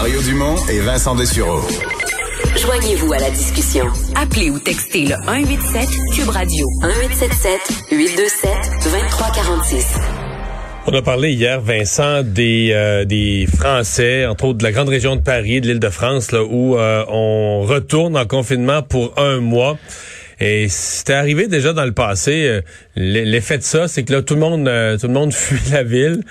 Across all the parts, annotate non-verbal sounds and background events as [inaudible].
Mario Dumont et Vincent Dessureau. Joignez-vous à la discussion. Appelez ou textez le 187 Cube Radio 1877 827 2346. On a parlé hier, Vincent, des, euh, des Français, entre autres de la grande région de Paris, de l'île de France, là, où euh, on retourne en confinement pour un mois. Et c'était arrivé déjà dans le passé. Euh, l'effet de ça, c'est que là, tout le monde, euh, tout le monde [laughs] fuit la ville.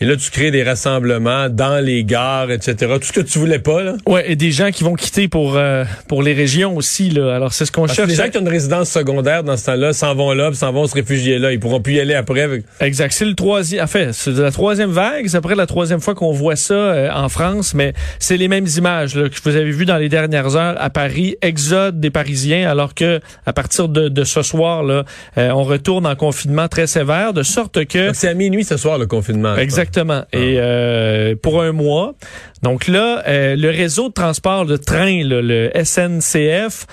Et là, tu crées des rassemblements dans les gares, etc. Tout ce que tu voulais pas, là. Ouais, et des gens qui vont quitter pour euh, pour les régions aussi, là. Alors, c'est ce qu'on cherche. les gens qui ont une résidence secondaire dans ce temps-là s'en vont là, s'en vont se réfugier là. Ils pourront plus y aller après. Exact. C'est le troisième. En fait, c'est la troisième vague. C'est après la troisième fois qu'on voit ça en France, mais c'est les mêmes images là, que vous avez vues dans les dernières heures à Paris. Exode des Parisiens, alors que à partir de, ce soir, là, euh, on retourne en confinement très sévère, de sorte que... C'est à minuit ce soir, le confinement. Exactement. Ah. Et euh, pour un mois. Donc là, euh, le réseau de transport de train, le SNCF,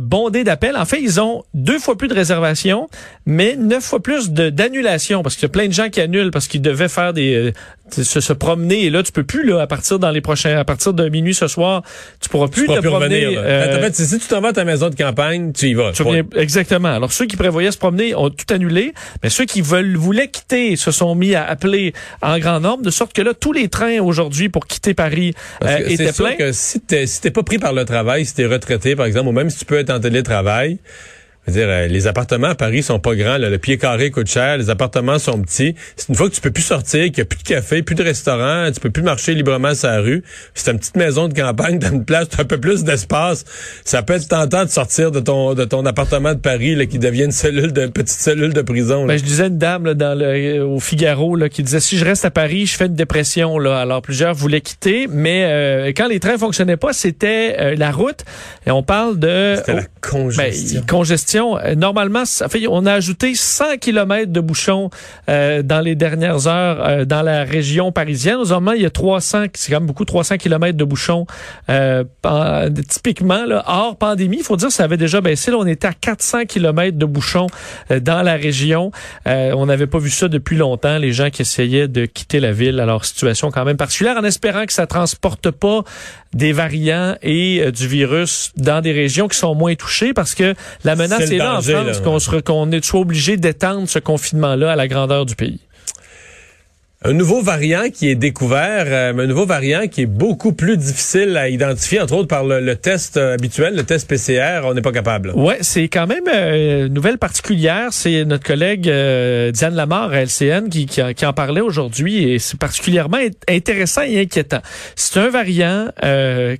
bondé d'appels. En fait, ils ont deux fois plus de réservations, mais neuf fois plus d'annulations, parce qu'il y a plein de gens qui annulent parce qu'ils devaient faire des se, se, promener. Et là tu peux plus là à partir dans les prochains à partir de minuit ce soir tu pourras plus te promener euh, en fait, si tu t'en vas à ta maison de campagne tu y vas. Tu exactement. Alors ceux qui prévoyaient se promener ont tout annulé mais ceux qui veulent voulaient quitter se sont mis à appeler en grand nombre de sorte que là tous les trains aujourd'hui pour quitter Paris euh, étaient pleins que si t'es si t'es pas pris par le travail si t'es retraité par exemple ou même si tu peux être en télétravail dire, euh, les appartements à Paris sont pas grands. Le pied carré coûte cher. Les appartements sont petits. C'est une fois que tu peux plus sortir, qu'il n'y a plus de café, plus de restaurant, tu peux plus marcher librement sur la rue. C'est une petite maison de campagne, [laughs] t'as une place, t'as un peu plus d'espace. Ça peut être tentant de sortir de ton de ton appartement de Paris là, qui devient une cellule de petite cellule de prison. Ben, je disais une dame là, dans le, euh, au Figaro là, qui disait si je reste à Paris, je fais une dépression. Là. Alors plusieurs voulaient quitter, mais euh, quand les trains fonctionnaient pas, c'était la route. Et on parle de c'était la congestion. Ben, congestion euh, normalement, ça fait, on a ajouté 100 km de bouchons euh, dans les dernières heures euh, dans la région parisienne. Normalement, il y a 300, c'est quand même beaucoup, 300 km de bouchons. typiquement, là, hors pandémie, il faut dire, ça avait déjà baissé. Là, on était à 400 km de bouchons dans la région. on n'avait pas vu ça depuis longtemps. Les gens qui essayaient de quitter la ville. Alors, situation quand même particulière, en espérant que ça transporte pas des variants et du virus dans des régions qui sont moins touchées, parce que la menace c'est là en France qu'on est soit obligé d'étendre ce confinement-là à la grandeur du pays. Un nouveau variant qui est découvert, euh, un nouveau variant qui est beaucoup plus difficile à identifier, entre autres par le, test euh, habituel, le test PCR, on n'est pas capable. Ouais, c'est quand même euh, une nouvelle particulière. C'est notre collègue Diane Lamar LCN qui, qui, en parlait aujourd'hui et c'est particulièrement intéressant et inquiétant. C'est un variant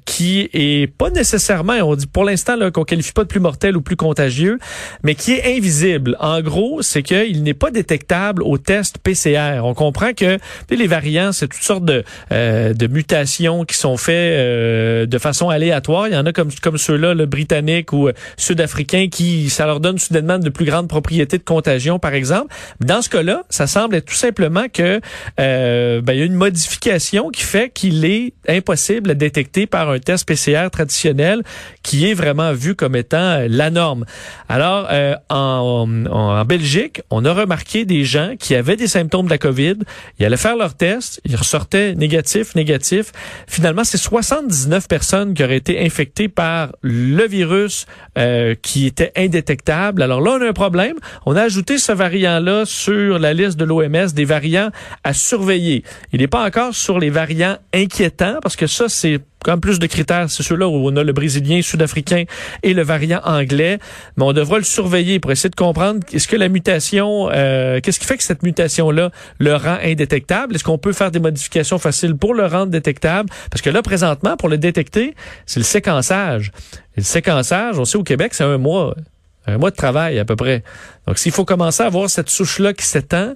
qui est pas nécessairement, on dit pour l'instant qu'on qualifie pas de plus mortel ou plus contagieux, mais qui est invisible. En gros, c'est qu'il n'est pas détectable au test PCR. On comprend que les variants, c'est toutes sortes de, euh, de mutations qui sont faites euh, de façon aléatoire. Il y en a comme, comme ceux-là, le britannique ou euh, sud-africain, qui ça leur donne soudainement de plus grandes propriétés de contagion, par exemple. Dans ce cas-là, ça semble être tout simplement que ben, il y a une modification qui fait qu'il est impossible à détecter par un test PCR traditionnel qui est vraiment vu comme étant la norme. Alors, en, en Belgique, on a remarqué des gens qui avaient des symptômes de la COVID, ils allaient faire leur test, ils ressortaient négatif, négatif. Finalement, c'est 79 personnes qui auraient été infectées par le virus euh, qui était indétectable. Alors là, on a un problème. On a ajouté ce variant-là sur la liste de l'OMS des variants à surveiller. Il n'est pas encore sur les variants inquiétants parce que ça, c'est quand plus de critères. C'est ceux-là où on a le brésilien, sud-africain et le variant anglais. Mais on devra le surveiller pour essayer de comprendre est-ce que la mutation, euh, qu'est-ce qui fait que cette mutation-là le rend indétectable? Est-ce qu'on peut faire des modifications faciles pour le rendre détectable? Parce que là, présentement, pour le détecter, c'est le séquençage. Et le séquençage, on sait au Québec, c'est un mois. Un mois de travail à peu près. Donc, s'il faut commencer à avoir cette souche-là qui s'étend,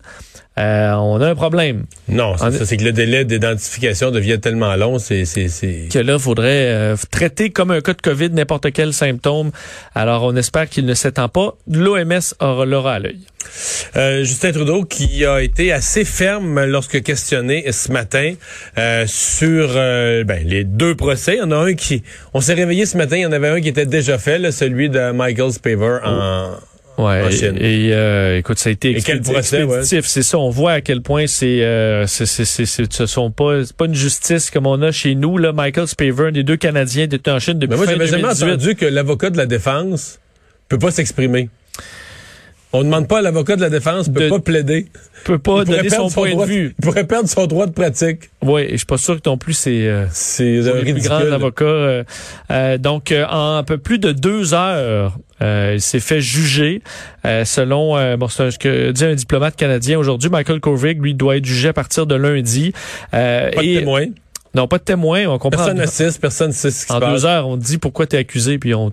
euh, on a un problème. Non, c'est c'est que le délai d'identification devient tellement long, c'est que là, il faudrait euh, traiter comme un cas de COVID n'importe quel symptôme. Alors, on espère qu'il ne s'étend pas. L'OMS l'aura à l'œil. Euh, Justin Trudeau qui a été assez ferme lorsque questionné ce matin sur ben, les deux procès. Il y en a un qui... On s'est réveillé ce matin, il y en avait un qui était déjà fait, celui de Michael Spavor en Ouais, et, et, euh, écoute, ça a été Et quel procès, ouais? expéditif. C'est ça, on voit à quel point c'est, euh, c'est, c'est, ce sont pas, c'est pas une justice comme on a chez nous. Là, Michael Spavor, des deux Canadiens détenus en Chine depuis Mais moi, j'avais jamais 2018. entendu que l'avocat de la défense peut pas s'exprimer. On demande pas à l'avocat de la défense, peut De- pas plaider. peut pas donner son point droit de vue. Il pourrait perdre son droit de pratique. Oui, je suis pas sûr que non plus c'est euh, C'est pour les plus ridicule. grands avocats. euh, euh, donc, euh, en un peu plus de deux heures, euh, il s'est fait juger. euh, selon euh, bon, ce que dit un diplomate canadien aujourd'hui, Michael Kovrig, lui, doit être jugé à partir de lundi. Euh, Pas de et- témoin. Non, pas de témoin. On comprend. Personne n'assiste, personne ne sait ce qui en se passe. deux heures, on dit pourquoi tu es accusé, puis on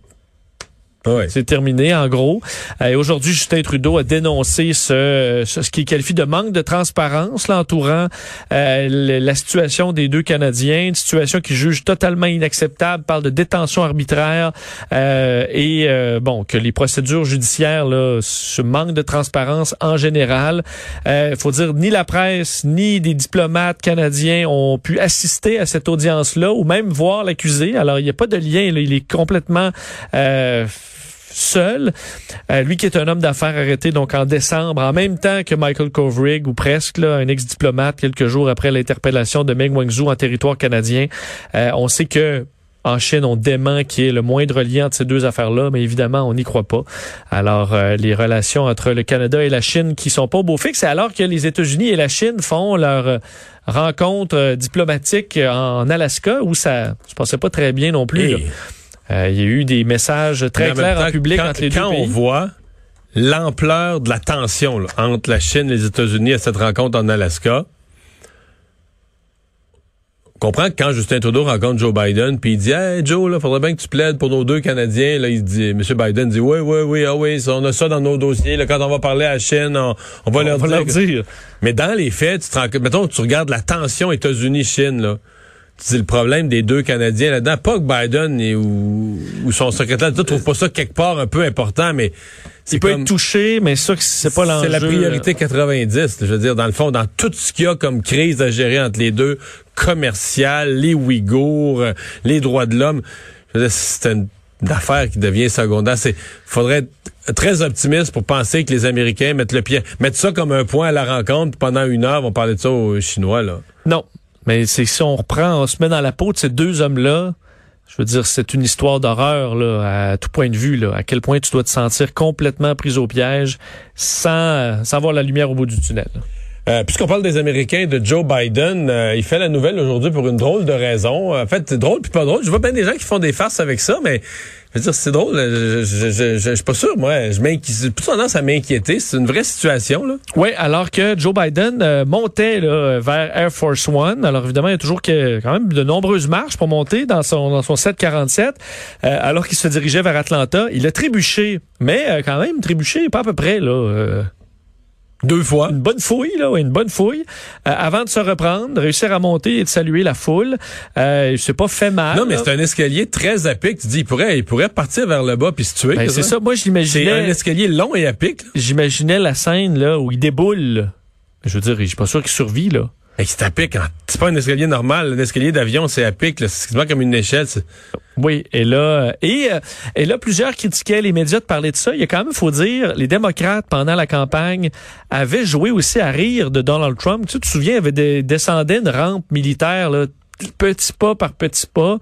Ouais. c'est terminé, en gros. Euh, Et aujourd'hui, Justin Trudeau a dénoncé ce, ce, ce qu'il qualifie de manque de transparence l'entourant euh, la situation des deux Canadiens, une situation qu'il juge totalement inacceptable, parle de détention arbitraire euh, et euh, bon que les procédures judiciaires là, ce manque de transparence en général. Il faut dire ni la presse ni des diplomates canadiens ont pu assister à cette audience-là ou même voir l'accusé. Alors il n'y a pas de lien, là, il est complètement euh, seul. Euh, lui qui est un homme d'affaires arrêté donc en décembre, en même temps que Michael Kovrig, ou presque, là, un ex-diplomate, quelques jours après l'interpellation de Meng Wanzhou en territoire canadien. Euh, on sait que en Chine, on dément qu'il y ait le moindre lien entre ces deux affaires-là, mais évidemment, on n'y croit pas. Alors, euh, les relations entre le Canada et la Chine qui sont pas au beau fixe, alors que les États-Unis et la Chine font leur euh, rencontre diplomatique en Alaska, où ça se passait pas très bien non plus. Euh, il y a eu des messages très clairs en public quand, entre les deux quand on voit l'ampleur de la tension là, entre la Chine et les États-Unis à cette rencontre en Alaska, on comprend que quand Justin Trudeau rencontre Joe Biden, puis il dit Hey Joe, là, faudrait bien que tu plaides pour nos deux Canadiens. Là, il dit, M. Biden dit Oui, oui, oui, ah oui, on a ça dans nos dossiers. Là, quand on va parler à la Chine, on, on va, On leur, va dire leur dire. Mais dans les faits, tu te rends mettons, tu regardes la tension États-Unis-Chine, là. Dis le problème des deux Canadiens là-dedans. Pas que Biden et, ou, ou son secrétaire d'État trouve pas ça quelque part un peu important, mais c'est Il peut comme- être touché, mais ça, c'est pas l'enjeu. c'est la priorité 90. là. Je veux dire, dans le fond, dans tout ce qu'il y a comme crise à gérer entre les deux, commercial, les Ouïghours, les droits de l'homme, je veux dire, c'est une, une affaire qui devient secondaire. C'est, faudrait être très optimiste pour penser que les Américains mettent le pied, mettent ça comme un point à la rencontre, pendant une heure, on parlait de ça aux Chinois, là. Non. Mais c'est si on reprend, on se met dans la peau de ces deux hommes-là, je veux dire, c'est une histoire d'horreur, là, à tout point de vue, là. À quel point tu dois te sentir complètement pris au piège sans, sans voir la lumière au bout du tunnel. Euh, Puisqu'on parle des Américains de Joe Biden, euh, il fait la nouvelle aujourd'hui pour une drôle de raison. En fait, drôle puis pas drôle. Je vois bien des gens qui font des farces avec ça, mais je veux dire, c'est drôle. Je, suis pas sûr, moi. Je m'inquiète. Plus tendance à m'inquiéter. C'est une vraie situation, là. Oui, alors que Joe Biden euh, montait là, vers Air Force One. Alors évidemment, il y a toujours quand même de nombreuses marches pour monter dans son, dans son 747. Euh, alors qu'il se dirigeait vers Atlanta, il a trébuché, mais euh, quand même trébuché, pas à peu près là. Deux fois. une bonne fouille, là, ouais, une bonne fouille, euh, avant de se reprendre, de réussir à monter et de saluer la foule. Euh, il s'est pas fait mal. Non, mais c'est un escalier très à pic. Tu dis, il pourrait, il pourrait partir vers le bas puis se tuer. Ben, c'est ça. Moi, je C'est un escalier long et à pic. j'imaginais la scène là où il déboule. Je veux dire, je suis pas sûr qu'il survit là. Et c'est à pic. hein. C'est pas un escalier normal. Un escalier d'avion, c'est à pic. C'est comme une échelle. Oui, et là, euh, et, euh, et là, plusieurs critiquaient les médias de parler de ça. Il y a quand même, faut dire, les démocrates, pendant la campagne, avaient joué aussi à rire de Donald Trump. Tu te souviens, il avait des, descendait une rampe militaire, là, petit pas par petit pas.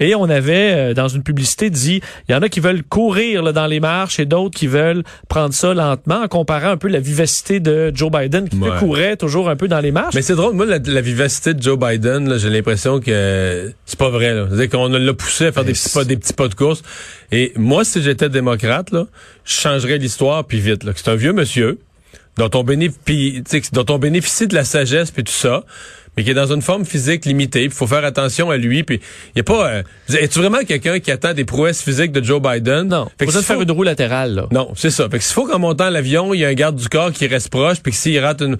Et on avait, euh, dans une publicité, dit, il y en a qui veulent courir là, dans les marches et d'autres qui veulent prendre ça lentement, en comparant un peu la vivacité de Joe Biden, qui Ouais. courait toujours un peu dans les marches. Mais c'est drôle, moi, la, la vivacité de Joe Biden, j'ai l'impression que c'est pas vrai. là. C'est-à-dire qu'on l'a poussé à faire des petits, pas, des petits pas de course. Et moi, si j'étais démocrate, là, je changerais l'histoire, puis vite. C'est un vieux monsieur dont on, bénéficie, dont on bénéficie de la sagesse, puis tout ça, mais qui est dans une forme physique limitée. Il faut faire attention à lui. Puis il y a pas... Euh, es-tu vraiment quelqu'un qui attend des prouesses physiques de Joe Biden? non, Fait faut que s'il faire faut- une roue latérale. Là. non, c'est ça. Fait que s'il faut qu'en montant l'avion, il y a un garde du corps qui reste proche, puis que s'il rate une...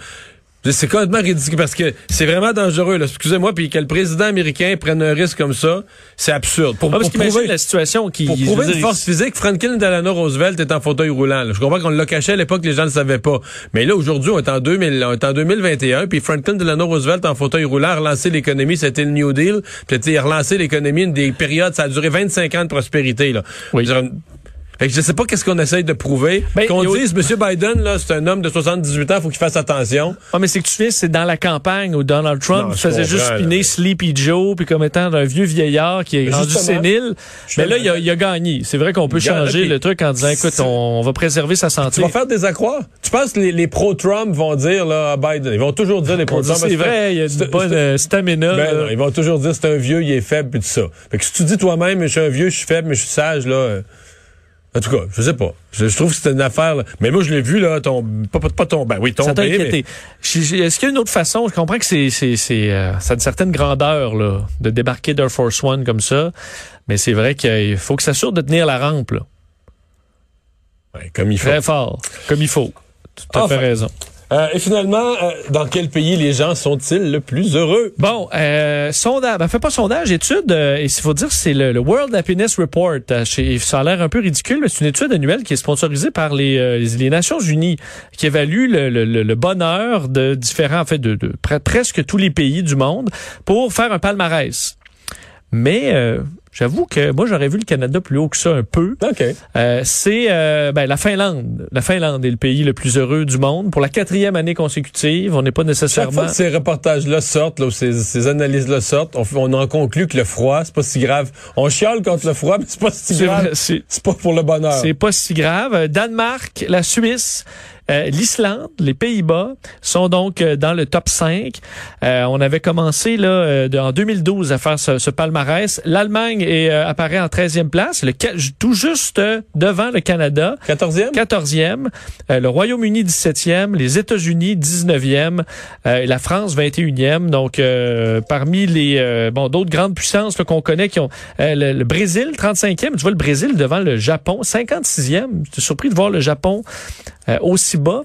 C'est complètement ridicule parce que c'est vraiment dangereux. là. Excusez-moi, puis que le président américain prenne un risque comme ça, c'est absurde. Pour, Ah, parce pour prouver, la situation qui... pour prouver une dire, force physique, Franklin Delano Roosevelt est en fauteuil roulant. là. Je comprends qu'on l'a caché à l'époque, les gens ne le savaient pas. Mais là, aujourd'hui, on est en 2000, on est en 2021, puis Franklin Delano Roosevelt en fauteuil roulant a relancé l'économie, c'était le New Deal. Puis tu sais, il a relancé l'économie, une des périodes, ça a duré 25 ans de prospérité. Là. Oui. Fait que je sais pas qu'est-ce qu'on essaye de prouver. Ben, qu'on dise, M. Biden, là, c'est un homme de 78 ans, faut qu'il fasse attention. Ah, mais c'est que tu sais, c'est dans la campagne où Donald Trump Non, faisait juste spinner là. Sleepy Joe puis comme étant un vieux vieillard qui est rendu sénile. Mais là, il a, justement- il a gagné. C'est vrai qu'on peut changer le truc en disant, écoute, on, on va préserver sa Tu santé. vas faire des accroires? Tu penses que les, les pro-Trump vont dire, là, à Biden, ils vont toujours dire les pro-Trump. c'est vrai, il y a une bonne euh, stamina. Ben non, ils vont toujours dire c'est un vieux, il est faible puis tout ça. Fait que si tu dis toi-même, je suis un vieux, je suis faible, mais je suis sage, là. En tout cas, je sais pas. Je, je trouve que c'est une affaire. là. Mais moi, je l'ai vu là, ton, pas, pas, pas ton, ben oui, Ça t'a tomber. mais- inquiété. Est-ce qu'il y a une autre façon? Je comprends que c'est, c'est, c'est, euh, ça a une certaine grandeur, là, de débarquer d'Air Force One comme ça. Mais c'est vrai qu'il faut que ça s'assure de tenir la rampe, là. Ouais, comme il faut. Très fort. Comme il faut. Tout à Enfin. fait raison. Euh, et finalement, euh, dans quel pays les gens sont-ils le plus heureux? Bon, euh, sondage, ben, fait pas sondage, étude, euh, et il faut dire, c'est le, le World Happiness Report. Euh, ça a l'air un peu ridicule, mais c'est une étude annuelle qui est sponsorisée par les, euh, les, les Nations Unies, qui évalue le, le- le- bonheur de différents, en fait, de, de pre- presque tous les pays du monde pour faire un palmarès. Mais j'avoue que moi, j'aurais vu le Canada plus haut que ça un peu. OK. Euh, c'est euh, ben, la Finlande. La Finlande est le pays le plus heureux du monde. Pour la quatrième année consécutive, on n'est pas Chaque nécessairement... fois que ces reportages-là sortent, là, ou ces, ces analyses-là sortent, on, on en conclut que le froid, c'est pas si grave. On chiale contre le froid, [laughs] mais c'est pas si grave. c'est- pas pour le bonheur. C'est pas si grave. Euh, Danemark, la Suisse, euh, l'Islande, les Pays-Bas sont donc euh, dans le top 5. Euh, on avait commencé là de- en 2012 à faire ce, ce palmarès. L'Allemagne est, euh, apparaît en 13e place, le, tout juste euh, devant le Canada. 14e? 14e, euh, le Royaume-Uni 17e, les États-Unis 19e, euh, et la France 21e. Donc parmi les bon d'autres grandes puissances qu'on connaît qui ont le, le Brésil 35e, tu vois le Brésil devant le Japon 56e. J'étais surpris de voir le Japon aussi bas.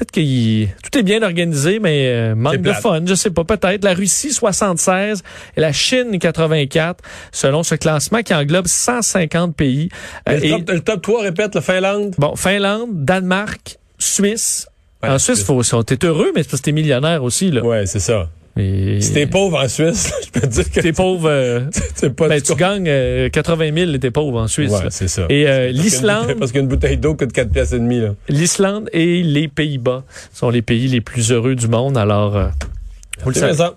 Peut-être que tout est bien organisé, mais euh, manque de fun. Je sais pas, peut-être. La Russie, 76 et la Chine, 84, selon ce classement qui englobe 150 pays. Euh, le, et- top, le top 3, répète, la Finlande. Bon, Finlande, Danemark, Suisse. Ouais, en Suisse, faut, faut- t'es heureux, mais c'est parce que t'es millionnaire aussi, là. Ouais, c'est ça. Et- Si t'es pauvre en Suisse, [laughs] je peux te dire que T'es pauvre, euh, [laughs] pas ben, tu gagnes euh, 80 000 et t'es pauvre en Suisse. Ouais, c'est ça. Et euh, l'Islande, Parce qu'une bouteille d'eau coûte 4 pièces et demi, l'Islande et les Pays-Bas sont les pays les plus heureux du monde. Alors, euh, vous le C'est savez. ça.